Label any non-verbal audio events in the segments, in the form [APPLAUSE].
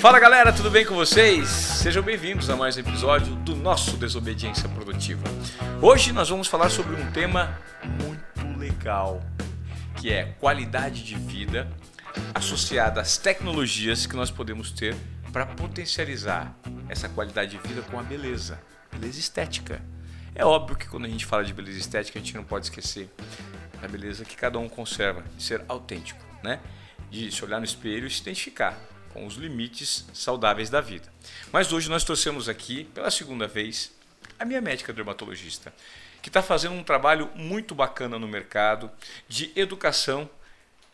Fala galera, tudo bem com vocês? Sejam bem-vindos a mais um episódio do nosso Desobediência Produtiva. Hoje nós vamos falar sobre um tema muito legal, que é qualidade de vida associada às tecnologias que nós podemos ter para potencializar essa qualidade de vida com a beleza, beleza estética. É óbvio que quando a gente fala de beleza estética, a gente não pode esquecer da beleza que cada um conserva, de ser autêntico, né? De se olhar no espelho e se identificar com os limites saudáveis da vida. Mas hoje nós trouxemos aqui, pela segunda vez, a minha médica dermatologista, que está fazendo um trabalho muito bacana no mercado de educação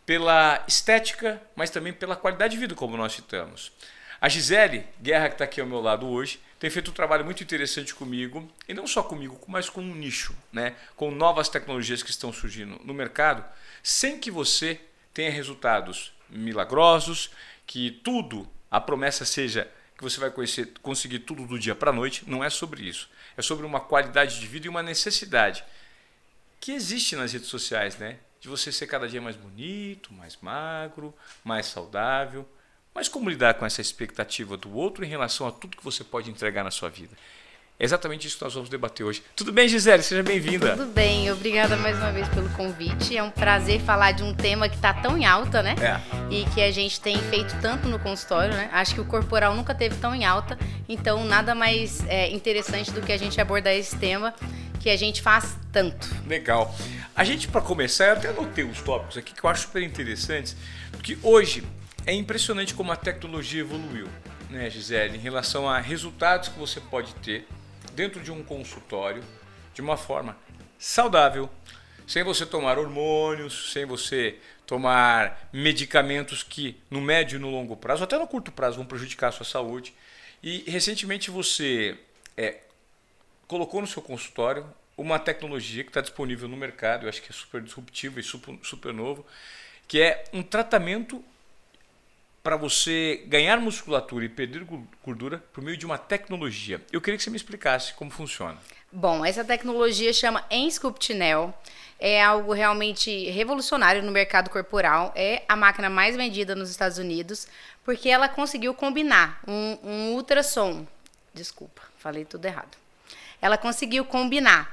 pela estética, mas também pela qualidade de vida, como nós citamos. A Gisele Guerra, que está aqui ao meu lado hoje, tem feito um trabalho muito interessante comigo, e não só comigo, mas com um nicho, né? com novas tecnologias que estão surgindo no mercado, sem que você tenha resultados milagrosos, que tudo, a promessa seja que você vai conhecer, conseguir tudo do dia para a noite, não é sobre isso. É sobre uma qualidade de vida e uma necessidade que existe nas redes sociais, né? De você ser cada dia mais bonito, mais magro, mais saudável. Mas como lidar com essa expectativa do outro em relação a tudo que você pode entregar na sua vida? É exatamente isso que nós vamos debater hoje. Tudo bem, Gisele? Seja bem-vinda. Tudo bem, obrigada mais uma vez pelo convite. É um prazer falar de um tema que está tão em alta, né? É. E que a gente tem feito tanto no consultório, né? Acho que o corporal nunca teve tão em alta, então nada mais é, interessante do que a gente abordar esse tema que a gente faz tanto. Legal. A gente, para começar, eu até anotei os tópicos aqui que eu acho super interessantes, porque hoje é impressionante como a tecnologia evoluiu, né, Gisele, em relação a resultados que você pode ter dentro de um consultório de uma forma saudável, sem você tomar hormônios, sem você tomar medicamentos que no médio e no longo prazo, até no curto prazo, vão prejudicar a sua saúde. E recentemente você é, colocou no seu consultório uma tecnologia que está disponível no mercado, eu acho que é super disruptiva e super, super novo, que é um tratamento para você ganhar musculatura e perder gordura por meio de uma tecnologia. Eu queria que você me explicasse como funciona. Bom, essa tecnologia chama Ensculptinel. É algo realmente revolucionário no mercado corporal. É a máquina mais vendida nos Estados Unidos, porque ela conseguiu combinar um, um ultrassom. Desculpa, falei tudo errado. Ela conseguiu combinar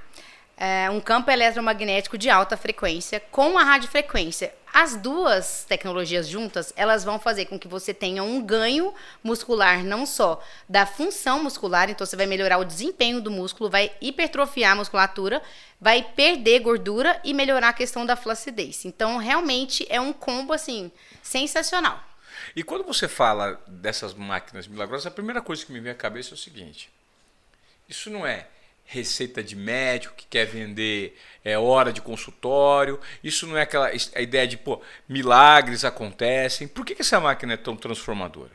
é, um campo eletromagnético de alta frequência com a radiofrequência. As duas tecnologias juntas, elas vão fazer com que você tenha um ganho muscular não só da função muscular, então você vai melhorar o desempenho do músculo, vai hipertrofiar a musculatura, vai perder gordura e melhorar a questão da flacidez. Então, realmente é um combo assim sensacional. E quando você fala dessas máquinas milagrosas, a primeira coisa que me vem à cabeça é o seguinte: isso não é receita de médico que quer vender é, hora de consultório. Isso não é aquela a ideia de pô, milagres acontecem. Por que, que essa máquina é tão transformadora?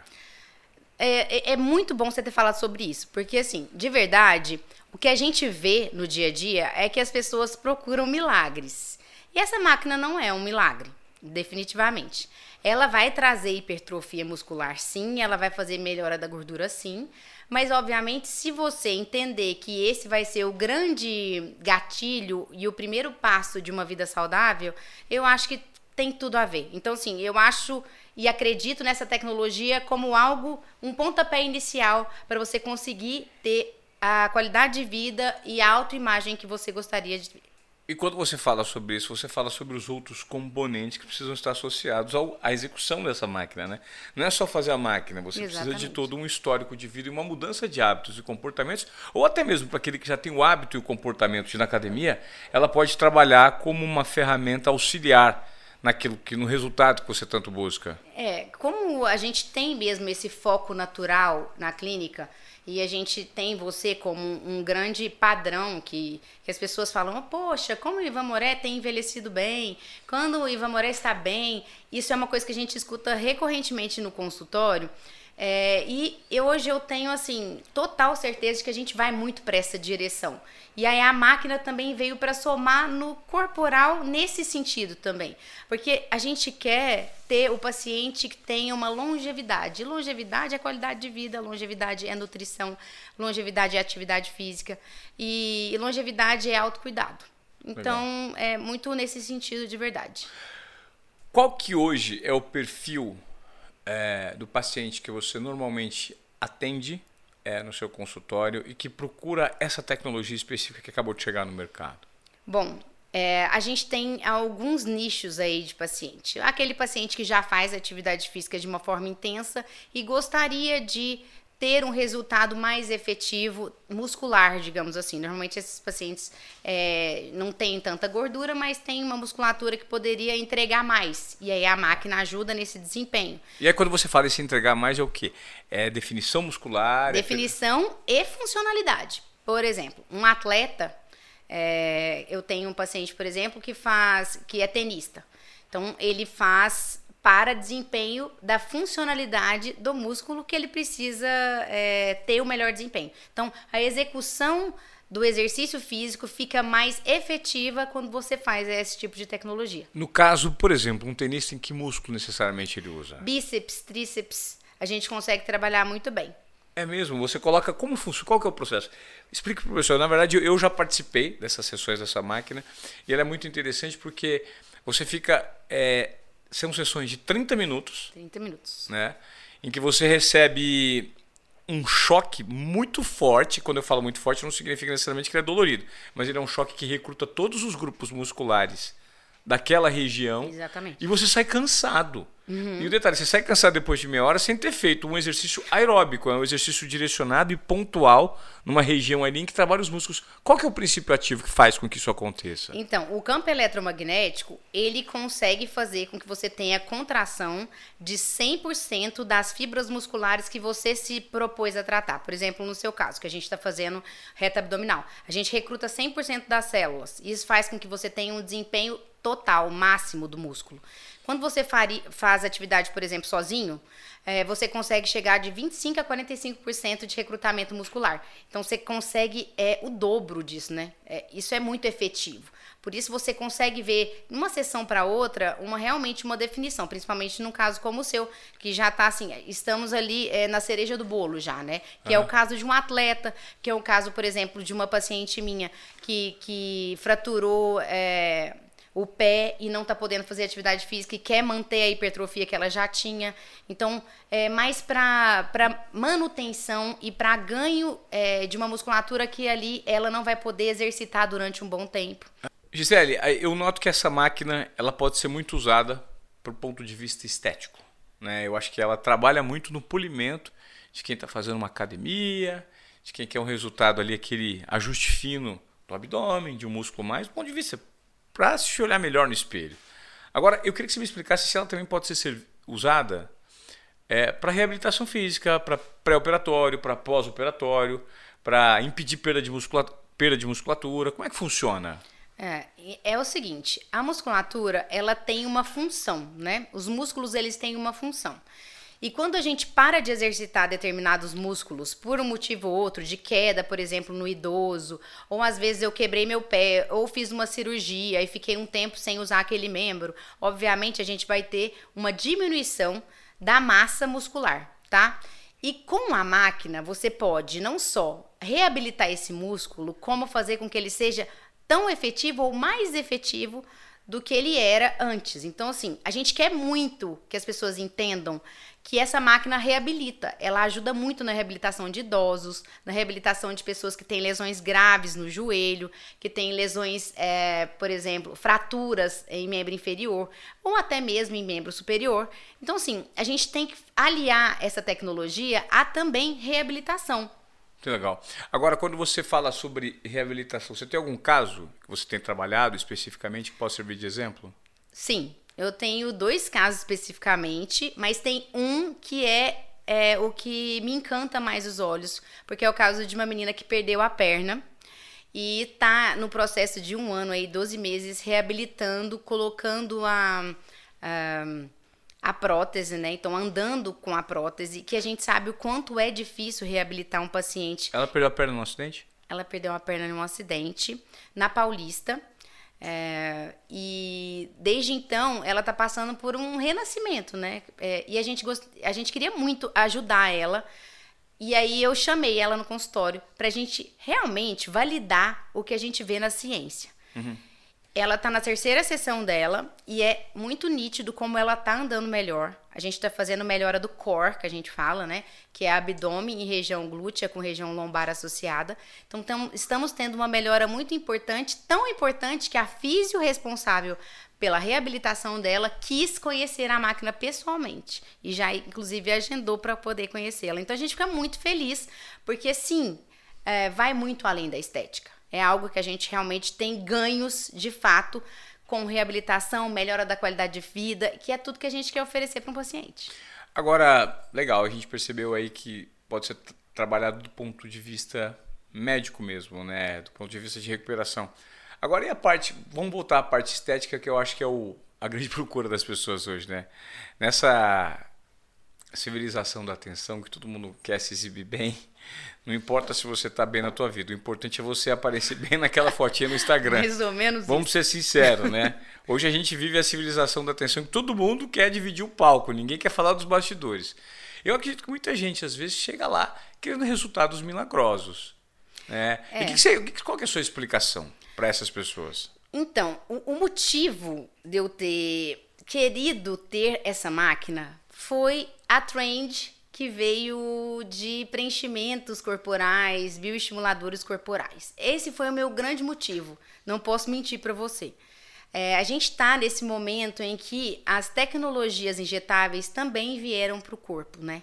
É, é, é, muito bom você ter falado sobre isso, porque assim, de verdade, o que a gente vê no dia a dia é que as pessoas procuram milagres. E essa máquina não é um milagre, definitivamente. Ela vai trazer hipertrofia muscular, sim, ela vai fazer melhora da gordura, sim, mas, obviamente, se você entender que esse vai ser o grande gatilho e o primeiro passo de uma vida saudável, eu acho que tem tudo a ver. Então, assim, eu acho e acredito nessa tecnologia como algo, um pontapé inicial para você conseguir ter a qualidade de vida e a autoimagem que você gostaria de e quando você fala sobre isso, você fala sobre os outros componentes que precisam estar associados ao, à execução dessa máquina, né? Não é só fazer a máquina, você Exatamente. precisa de todo um histórico de vida e uma mudança de hábitos e comportamentos, ou até mesmo para aquele que já tem o hábito e o comportamento de ir na academia, ela pode trabalhar como uma ferramenta auxiliar naquilo que no resultado que você tanto busca. É, como a gente tem mesmo esse foco natural na clínica, e a gente tem você como um, grande padrão que, que as pessoas falam, oh, poxa, como o Ivan Moré tem envelhecido bem, quando o Ivan Moré está bem, isso é uma coisa que a gente escuta recorrentemente no consultório, é, e eu, hoje eu tenho, assim, total certeza de que a gente vai muito para essa direção. E aí a máquina também veio para somar no corporal nesse sentido também. Porque a gente quer ter o paciente que tenha uma longevidade. Longevidade é qualidade de vida, longevidade é nutrição, longevidade é atividade física e longevidade é autocuidado. Então, Legal. é muito nesse sentido de verdade. Qual que hoje é o perfil é, do paciente que você normalmente atende é, no seu consultório e que procura essa tecnologia específica que acabou de chegar no mercado? Bom, é, a gente tem alguns nichos aí de paciente. Aquele paciente que já faz atividade física de uma forma intensa e gostaria de ter um resultado mais efetivo muscular, digamos assim. Normalmente esses pacientes é, não têm tanta gordura, mas têm uma musculatura que poderia entregar mais. E aí a máquina ajuda nesse desempenho. E aí quando você fala em entregar mais é o quê? É definição muscular? É definição é... e funcionalidade. Por exemplo, um atleta, é, eu tenho um paciente, por exemplo, que faz, que é tenista. Então ele faz para desempenho da funcionalidade do músculo que ele precisa é, ter o melhor desempenho. Então, a execução do exercício físico fica mais efetiva quando você faz esse tipo de tecnologia. No caso, por exemplo, um tenista em que músculo necessariamente ele usa? Bíceps, tríceps, a gente consegue trabalhar muito bem. É mesmo? Você coloca como funciona? Qual que é o processo? Explique para o professor. Na verdade, eu já participei dessas sessões dessa máquina e ela é muito interessante porque você fica é, são sessões de 30 minutos. 30 minutos. Né? Em que você recebe um choque muito forte. Quando eu falo muito forte, não significa necessariamente que ele é dolorido, mas ele é um choque que recruta todos os grupos musculares daquela região. Exatamente. E você sai cansado. Uhum. E o detalhe, você sai cansado depois de meia hora sem ter feito um exercício aeróbico, é um exercício direcionado e pontual numa região ali em que trabalha os músculos. Qual que é o princípio ativo que faz com que isso aconteça? Então, o campo eletromagnético, ele consegue fazer com que você tenha contração de 100% das fibras musculares que você se propôs a tratar. Por exemplo, no seu caso, que a gente está fazendo reta abdominal. A gente recruta 100% das células. Isso faz com que você tenha um desempenho total, máximo do músculo. Quando você faz atividade, por exemplo, sozinho, é, você consegue chegar de 25% a 45% de recrutamento muscular. Então, você consegue é, o dobro disso, né? É, isso é muito efetivo. Por isso, você consegue ver, numa sessão para outra, uma realmente uma definição, principalmente num caso como o seu, que já está assim, estamos ali é, na cereja do bolo já, né? Que uhum. é o caso de um atleta, que é o caso, por exemplo, de uma paciente minha que, que fraturou é, o pé e não está podendo fazer atividade física e quer manter a hipertrofia que ela já tinha. Então, é mais para manutenção e para ganho é, de uma musculatura que ali ela não vai poder exercitar durante um bom tempo. Gisele, eu noto que essa máquina ela pode ser muito usada por ponto de vista estético. Né? Eu acho que ela trabalha muito no polimento de quem está fazendo uma academia, de quem quer um resultado ali, aquele ajuste fino do abdômen, de um músculo mais, do ponto de vista para se olhar melhor no espelho. Agora, eu queria que você me explicasse se ela também pode ser usada é, para reabilitação física, para pré-operatório, para pós-operatório, para impedir perda de, perda de musculatura. Como é que funciona? É, é o seguinte, a musculatura ela tem uma função, né? Os músculos eles têm uma função. E quando a gente para de exercitar determinados músculos por um motivo ou outro, de queda, por exemplo, no idoso, ou às vezes eu quebrei meu pé, ou fiz uma cirurgia e fiquei um tempo sem usar aquele membro, obviamente a gente vai ter uma diminuição da massa muscular, tá? E com a máquina você pode não só reabilitar esse músculo, como fazer com que ele seja tão efetivo ou mais efetivo do que ele era antes. Então, assim, a gente quer muito que as pessoas entendam que essa máquina reabilita. Ela ajuda muito na reabilitação de idosos, na reabilitação de pessoas que têm lesões graves no joelho, que têm lesões, é, por exemplo, fraturas em membro inferior ou até mesmo em membro superior. Então, assim, a gente tem que aliar essa tecnologia a também reabilitação. Que legal. Agora, quando você fala sobre reabilitação, você tem algum caso que você tem trabalhado especificamente que possa servir de exemplo? Sim, eu tenho dois casos especificamente, mas tem um que é, é o que me encanta mais os olhos, porque é o caso de uma menina que perdeu a perna e tá no processo de um ano aí, 12 meses, reabilitando, colocando a, a a prótese, né? Então, andando com a prótese, que a gente sabe o quanto é difícil reabilitar um paciente. Ela perdeu a perna num acidente? Ela perdeu a perna num acidente na Paulista. É, e desde então ela está passando por um renascimento, né? É, e a gente, gost... a gente queria muito ajudar ela. E aí eu chamei ela no consultório para a gente realmente validar o que a gente vê na ciência. Uhum. Ela tá na terceira sessão dela e é muito nítido como ela tá andando melhor. A gente tá fazendo melhora do core, que a gente fala, né? Que é abdômen e região glútea com região lombar associada. Então, tam, estamos tendo uma melhora muito importante, tão importante que a físio responsável pela reabilitação dela quis conhecer a máquina pessoalmente e já inclusive agendou para poder conhecê-la. Então a gente fica muito feliz porque sim, é, vai muito além da estética. É algo que a gente realmente tem ganhos de fato com reabilitação, melhora da qualidade de vida, que é tudo que a gente quer oferecer para um paciente. Agora, legal, a gente percebeu aí que pode ser trabalhado do ponto de vista médico mesmo, né? Do ponto de vista de recuperação. Agora e a parte, vamos voltar à parte estética que eu acho que é o, a grande [LAUGHS] procura das pessoas hoje, né? Nessa civilização da atenção, que todo mundo quer se exibir bem, não importa se você está bem na tua vida, o importante é você aparecer [LAUGHS] bem naquela fotinha no Instagram. Mais ou menos Vamos isso. ser sinceros, né? Hoje a gente vive a civilização da atenção que todo mundo quer dividir o palco, ninguém quer falar dos bastidores. Eu acredito que muita gente, às vezes, chega lá querendo resultados milagrosos. Né? É. E que que você, qual que é a sua explicação para essas pessoas? Então, o, o motivo de eu ter querido ter essa máquina foi a trend que veio de preenchimentos corporais, bioestimuladores corporais. Esse foi o meu grande motivo. Não posso mentir para você. É, a gente está nesse momento em que as tecnologias injetáveis também vieram para o corpo, né?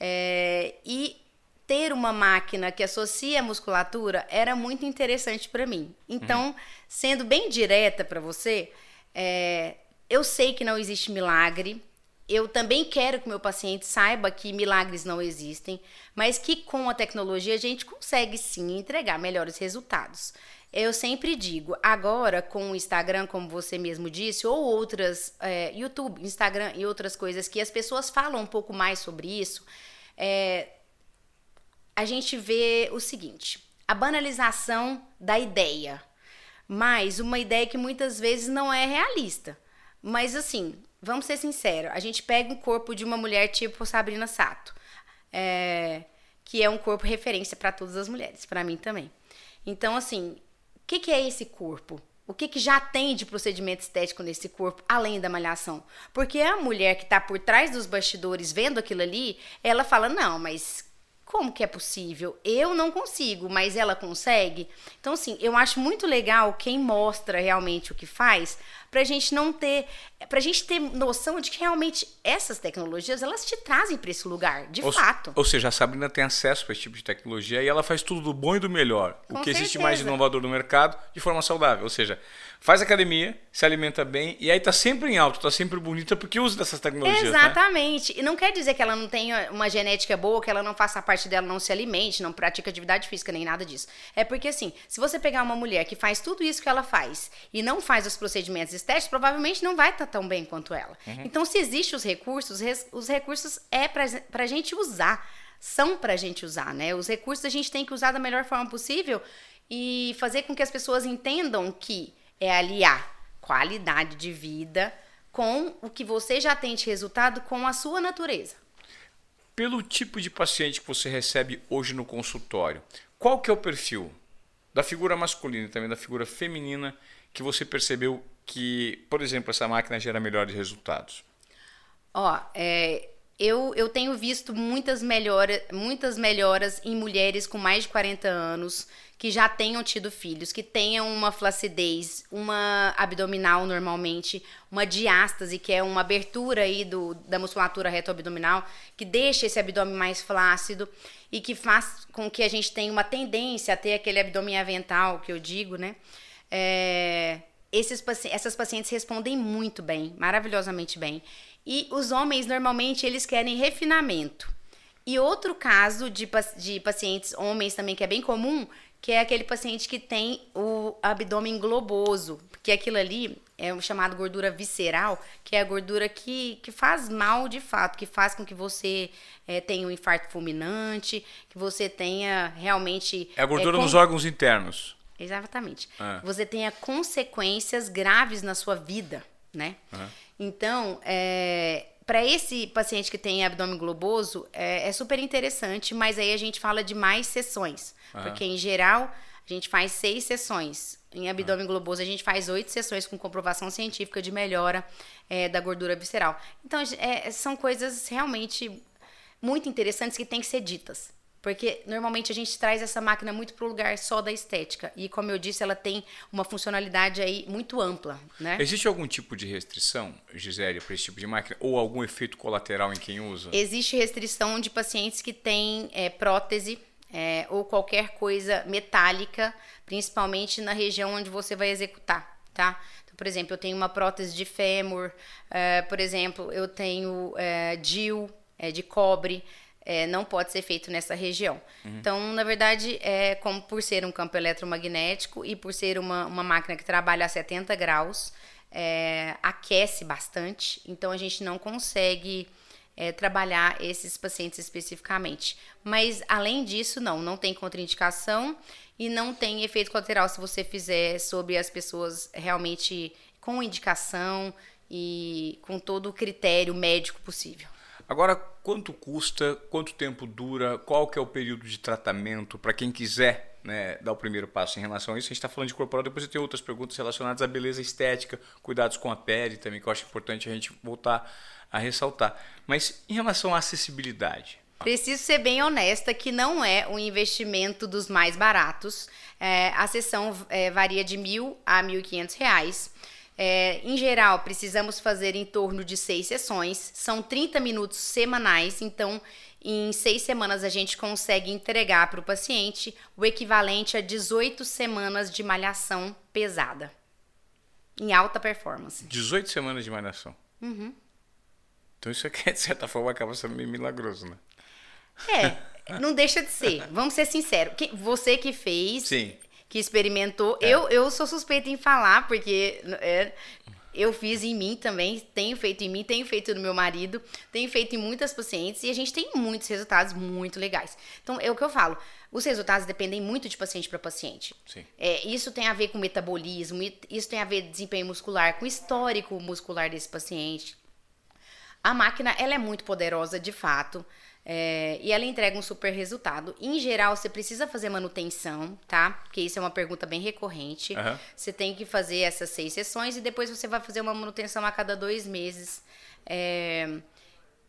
É, e ter uma máquina que associa a musculatura era muito interessante para mim. Então, uhum. sendo bem direta para você, é, eu sei que não existe milagre. Eu também quero que meu paciente saiba que milagres não existem, mas que com a tecnologia a gente consegue sim entregar melhores resultados. Eu sempre digo, agora com o Instagram, como você mesmo disse, ou outras, é, YouTube, Instagram e outras coisas que as pessoas falam um pouco mais sobre isso, é, a gente vê o seguinte: a banalização da ideia, mas uma ideia que muitas vezes não é realista. Mas assim, vamos ser sinceros, a gente pega um corpo de uma mulher tipo Sabrina Sato, é, que é um corpo referência para todas as mulheres, para mim também. Então, assim, o que, que é esse corpo? O que, que já tem de procedimento estético nesse corpo, além da malhação? Porque a mulher que está por trás dos bastidores vendo aquilo ali, ela fala: não, mas como que é possível? Eu não consigo, mas ela consegue. Então, assim, eu acho muito legal quem mostra realmente o que faz, pra gente não ter, pra gente ter noção de que realmente essas tecnologias, elas te trazem para esse lugar, de ou, fato. Ou seja, a Sabrina tem acesso para esse tipo de tecnologia e ela faz tudo do bom e do melhor. Com o que existe certeza. mais inovador no mercado, de forma saudável. Ou seja, faz academia, se alimenta bem e aí tá sempre em alto, tá sempre bonita porque usa dessas tecnologias, né? Exatamente. E não quer dizer que ela não tenha uma genética boa, que ela não faça a parte dela, não se alimente, não pratica atividade física, nem nada disso. É porque, assim, se você pegar uma mulher que faz tudo isso que ela faz e não faz os procedimentos estéticos, provavelmente não vai estar tão bem quanto ela. Uhum. Então, se existem os recursos, os recursos é pra, pra gente usar. São pra gente usar, né? Os recursos a gente tem que usar da melhor forma possível e fazer com que as pessoas entendam que é aliar qualidade de vida com o que você já tem de resultado com a sua natureza. Pelo tipo de paciente que você recebe hoje no consultório, qual que é o perfil da figura masculina e também da figura feminina que você percebeu que, por exemplo, essa máquina gera melhores resultados? Ó, é, eu, eu tenho visto muitas, melhora, muitas melhoras em mulheres com mais de 40 anos que já tenham tido filhos, que tenham uma flacidez, uma abdominal normalmente, uma diástase, que é uma abertura aí do, da musculatura reto-abdominal, que deixa esse abdômen mais flácido e que faz com que a gente tenha uma tendência a ter aquele abdômen avental, que eu digo, né? É, esses, essas pacientes respondem muito bem, maravilhosamente bem. E os homens, normalmente, eles querem refinamento. E outro caso de, de pacientes homens também, que é bem comum, que é aquele paciente que tem o abdômen globoso, porque aquilo ali é chamado gordura visceral, que é a gordura que, que faz mal de fato, que faz com que você eh, tenha um infarto fulminante, que você tenha realmente... É a gordura eh, com- nos órgãos internos. Exatamente. Ah. Você tenha consequências graves na sua vida, né? Então, para esse paciente que tem abdômen globoso, é, é super interessante, mas aí a gente fala de mais sessões. Porque, em geral, a A gente faz seis sessões. Em abdômen globoso, a gente faz oito sessões com comprovação científica de melhora é, da gordura visceral. Então, é, são coisas realmente muito interessantes que têm que ser ditas. Porque normalmente a gente traz essa máquina muito para o lugar só da estética. E como eu disse, ela tem uma funcionalidade aí muito ampla. Né? Existe algum tipo de restrição, Gisele, para esse tipo de máquina? Ou algum efeito colateral em quem usa? Existe restrição de pacientes que têm é, prótese é, ou qualquer coisa metálica, principalmente na região onde você vai executar, tá? Então, por exemplo, eu tenho uma prótese de fêmur, é, por exemplo, eu tenho é, DIL é, de cobre, é, não pode ser feito nessa região. Uhum. Então, na verdade, é como por ser um campo eletromagnético e por ser uma, uma máquina que trabalha a 70 graus, é, aquece bastante, então a gente não consegue é, trabalhar esses pacientes especificamente. Mas, além disso, não, não tem contraindicação e não tem efeito colateral se você fizer sobre as pessoas realmente com indicação e com todo o critério médico possível. Agora, quanto custa, quanto tempo dura, qual que é o período de tratamento para quem quiser né, dar o primeiro passo em relação a isso? A gente está falando de corporal, depois tenho outras perguntas relacionadas à beleza estética, cuidados com a pele também, que eu acho importante a gente voltar a ressaltar. Mas em relação à acessibilidade, Preciso ser bem honesta que não é um investimento dos mais baratos. É, a sessão é, varia de mil a mil e quinhentos reais. É, em geral, precisamos fazer em torno de seis sessões, são 30 minutos semanais, então em seis semanas a gente consegue entregar para o paciente o equivalente a 18 semanas de malhação pesada, em alta performance. 18 semanas de malhação? Uhum. Então isso aqui, de certa forma, acaba sendo meio milagroso, né? É, não deixa de ser. Vamos ser sinceros. Você que fez, Sim que experimentou. É. Eu, eu sou suspeita em falar, porque é, eu fiz em mim também, tenho feito em mim, tenho feito no meu marido, tenho feito em muitas pacientes e a gente tem muitos resultados muito legais. Então, é o que eu falo. Os resultados dependem muito de paciente para paciente. É, isso tem a ver com metabolismo, isso tem a ver com desempenho muscular, com o histórico muscular desse paciente. A máquina, ela é muito poderosa, de fato. É, e ela entrega um super resultado. Em geral, você precisa fazer manutenção, tá? Porque isso é uma pergunta bem recorrente. Uhum. Você tem que fazer essas seis sessões e depois você vai fazer uma manutenção a cada dois meses. É,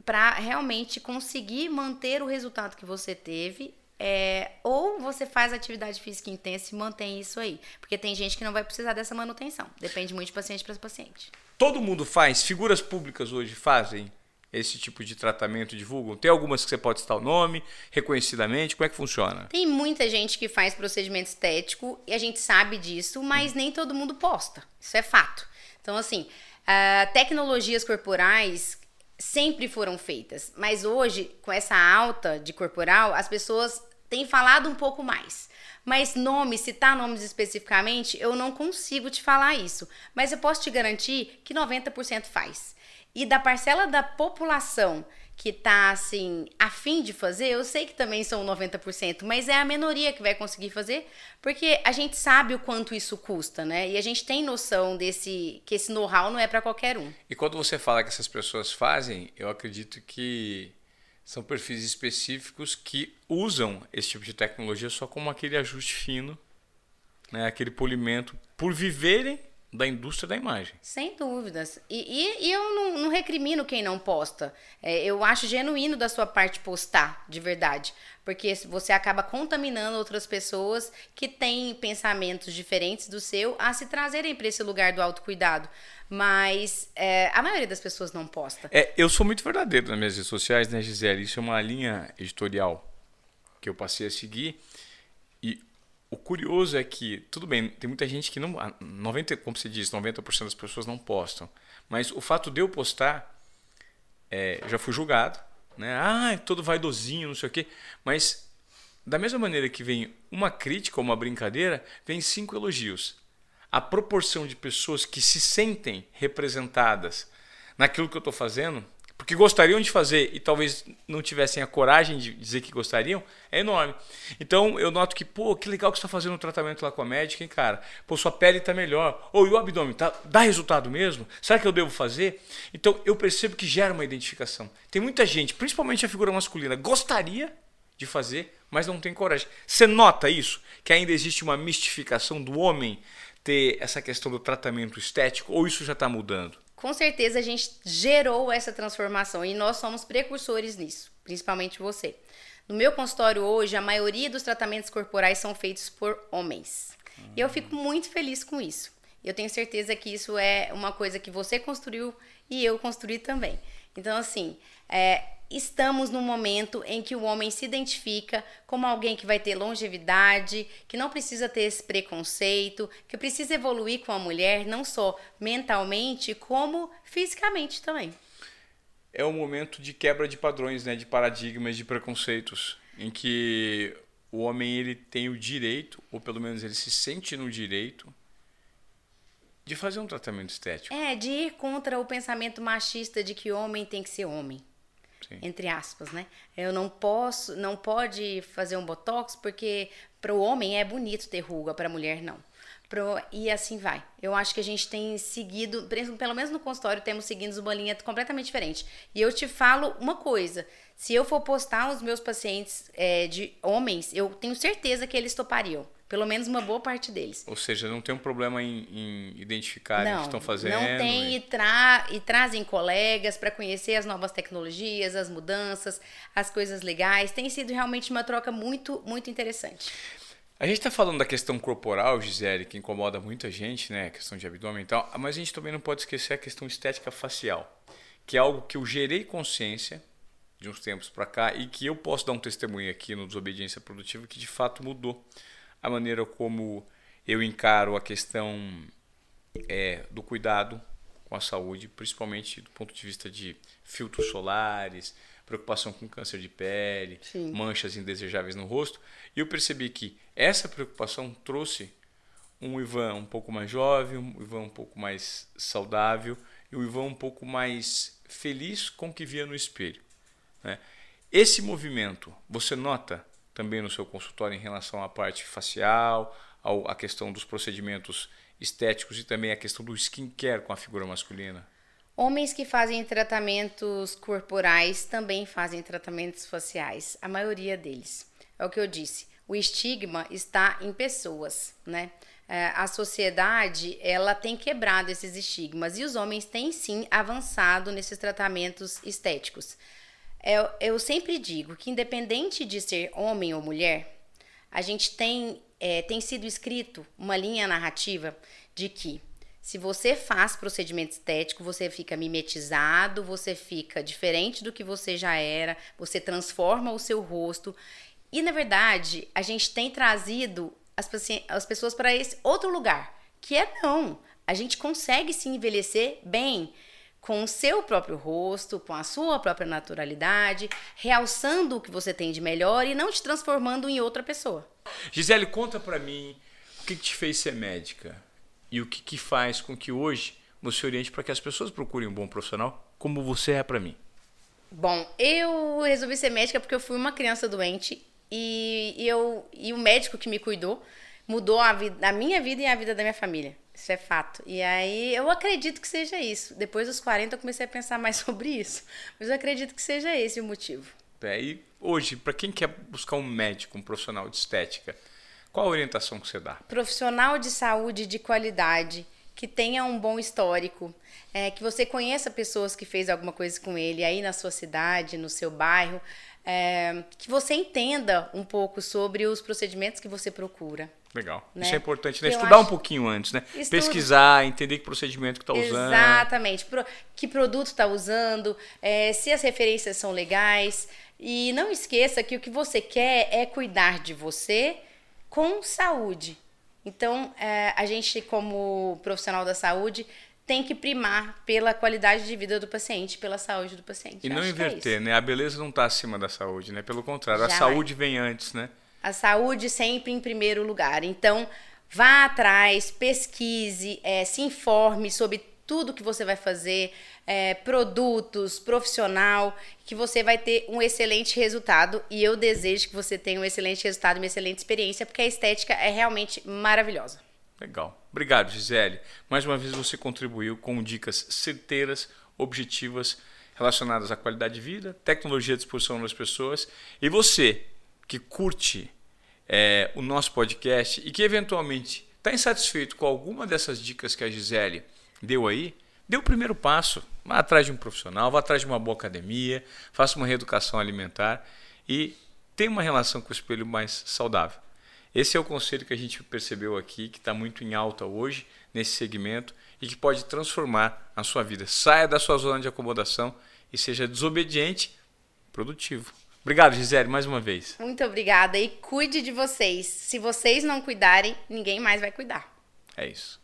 para realmente conseguir manter o resultado que você teve. É, ou você faz atividade física intensa e mantém isso aí. Porque tem gente que não vai precisar dessa manutenção. Depende muito de paciente para paciente. Todo mundo faz? Figuras públicas hoje fazem? Esse tipo de tratamento divulgam? Tem algumas que você pode citar o nome, reconhecidamente, como é que funciona? Tem muita gente que faz procedimento estético e a gente sabe disso, mas hum. nem todo mundo posta. Isso é fato. Então, assim, uh, tecnologias corporais sempre foram feitas, mas hoje, com essa alta de corporal, as pessoas têm falado um pouco mais. Mas nomes, citar nomes especificamente, eu não consigo te falar isso. Mas eu posso te garantir que 90% faz. E da parcela da população que tá assim, a fim de fazer, eu sei que também são 90%, mas é a minoria que vai conseguir fazer, porque a gente sabe o quanto isso custa, né? E a gente tem noção desse que esse know-how não é para qualquer um. E quando você fala que essas pessoas fazem, eu acredito que são perfis específicos que usam esse tipo de tecnologia só como aquele ajuste fino, né? Aquele polimento por viverem da indústria da imagem. Sem dúvidas. E, e, e eu não, não, recrimino quem não posta. É, eu acho genuíno da sua parte postar, de verdade. Porque você acaba contaminando outras pessoas que têm pensamentos diferentes do seu a se trazerem para esse lugar do autocuidado. Mas é, a maioria das pessoas não posta. É, eu sou muito verdadeiro nas minhas redes sociais, né, Gisele? Isso é uma linha editorial que eu passei a seguir. E o curioso é que, tudo bem, tem muita gente que não. 90, como você disse, 90% das pessoas não postam. Mas o fato de eu postar, é, já fui julgado. Né? Ah, é todo vaidosinho, não sei o quê. Mas, da mesma maneira que vem uma crítica ou uma brincadeira, vem cinco elogios. A proporção de pessoas que se sentem representadas naquilo que eu estou fazendo porque gostariam de fazer e talvez não tivessem a coragem de dizer que gostariam, é enorme. Então eu noto que, pô, que legal que você está fazendo um tratamento lá com a médica, hein, cara? Pô, sua pele está melhor. Ou e o abdômen, tá, dá resultado mesmo? Será que eu devo fazer? Então eu percebo que gera uma identificação. Tem muita gente, principalmente a figura masculina, gostaria de fazer, mas não tem coragem. Você nota isso? Que ainda existe uma mistificação do homem ter essa questão do tratamento estético ou isso já está mudando? Com certeza a gente gerou essa transformação e nós somos precursores nisso, principalmente você. No meu consultório hoje, a maioria dos tratamentos corporais são feitos por homens. E eu fico muito feliz com isso. Eu tenho certeza que isso é uma coisa que você construiu e eu construí também. Então, assim, é, estamos num momento em que o homem se identifica como alguém que vai ter longevidade, que não precisa ter esse preconceito, que precisa evoluir com a mulher, não só mentalmente, como fisicamente também. É um momento de quebra de padrões, né, de paradigmas, de preconceitos, em que o homem ele tem o direito, ou pelo menos ele se sente no direito, de fazer um tratamento estético. É, de ir contra o pensamento machista de que homem tem que ser homem. Sim. Entre aspas, né? Eu não posso, não pode fazer um botox porque para o homem é bonito ter ruga, para a mulher não. Pro, e assim vai. Eu acho que a gente tem seguido, pelo menos no consultório, temos seguido uma linha completamente diferente. E eu te falo uma coisa: se eu for postar os meus pacientes é, de homens, eu tenho certeza que eles topariam. Pelo menos uma boa parte deles. Ou seja, não tem um problema em, em identificar o que estão fazendo. Não tem e, e, tra e trazem colegas para conhecer as novas tecnologias, as mudanças, as coisas legais. Tem sido realmente uma troca muito, muito interessante. A gente está falando da questão corporal, Gisele, que incomoda muita gente, né? A questão de abdômen e tal, mas a gente também não pode esquecer a questão estética facial, que é algo que eu gerei consciência de uns tempos para cá e que eu posso dar um testemunho aqui no Desobediência Produtiva que de fato mudou a maneira como eu encaro a questão é, do cuidado com a saúde, principalmente do ponto de vista de filtros solares, preocupação com câncer de pele, Sim. manchas indesejáveis no rosto. E eu percebi que essa preocupação trouxe um Ivan um pouco mais jovem, um Ivan um pouco mais saudável e um Ivan um pouco mais feliz com o que via no espelho. Né? Esse movimento, você nota também no seu consultório em relação à parte facial, ao, à questão dos procedimentos estéticos e também a questão do skincare com a figura masculina? Homens que fazem tratamentos corporais também fazem tratamentos faciais, a maioria deles. É o que eu disse. O estigma está em pessoas, né? É, a sociedade ela tem quebrado esses estigmas e os homens têm sim avançado nesses tratamentos estéticos. Eu, eu sempre digo que, independente de ser homem ou mulher, a gente tem, é, tem sido escrito uma linha narrativa de que se você faz procedimento estético, você fica mimetizado, você fica diferente do que você já era, você transforma o seu rosto. E na verdade, a gente tem trazido as, as pessoas para esse outro lugar, que é não. A gente consegue se envelhecer bem com o seu próprio rosto, com a sua própria naturalidade, realçando o que você tem de melhor e não te transformando em outra pessoa. Gisele, conta para mim o que, te fez ser médica e o que, que faz com que hoje você oriente para que as pessoas procurem um bom profissional como você é para mim. Bom, eu resolvi ser médica porque eu fui uma criança doente e, eu e o médico que me cuidou mudou a, vida, a minha vida e a vida da minha família. Isso é fato. E aí eu acredito que seja isso. Depois dos 40 eu comecei a pensar mais [LAUGHS] sobre isso. Mas eu acredito que seja esse o motivo. É, e hoje, para quem quer buscar um médico, um profissional de estética, qual a orientação que você dá? Profissional de saúde de qualidade, que tenha um bom histórico, é, que você conheça pessoas que fez alguma coisa com ele aí na sua cidade, no seu bairro, é, que você entenda um pouco sobre os procedimentos que você procura. Legal. Né? Isso é importante, né? Estudar acho... um pouquinho antes, né? Estudo. Pesquisar, entender que procedimento que está usando. Exatamente. Que produto está usando, é, se as referências são legais. E não esqueça que o que você quer é cuidar de você com saúde. Então, é, a gente, como profissional da saúde, tem que primar pela qualidade de vida do paciente, pela saúde do paciente. E não é inverter, é né? A beleza não está acima da saúde, né? Pelo contrário, Já a saúde vem antes, né? a saúde sempre em primeiro lugar. Então, vá atrás, pesquise, é, se informe sobre tudo que você vai fazer, é, produtos, profissional, que você vai ter um excelente resultado. E eu desejo que você tenha um excelente resultado, uma excelente experiência, porque a estética é realmente maravilhosa. Legal. Obrigado, Gisele. Mais uma vez você contribuiu com dicas certeiras, objetivas, relacionadas à qualidade de vida, tecnologia à disposição das pessoas. E você, que curte é, o nosso podcast e que eventualmente está insatisfeito com alguma dessas dicas que a Gisele deu aí, dê o primeiro passo. Vá atrás de um profissional, vá atrás de uma boa academia, faça uma reeducação alimentar e tenha uma relação com o espelho mais saudável. Esse é o conselho que a gente percebeu aqui, que está muito em alta hoje nesse segmento e que pode transformar a sua vida. Saia da sua zona de acomodação e seja desobediente, produtivo. Obrigado, Gisele, mais uma vez. Muito obrigada e cuide de vocês. Se vocês não cuidarem, ninguém mais vai cuidar. É isso.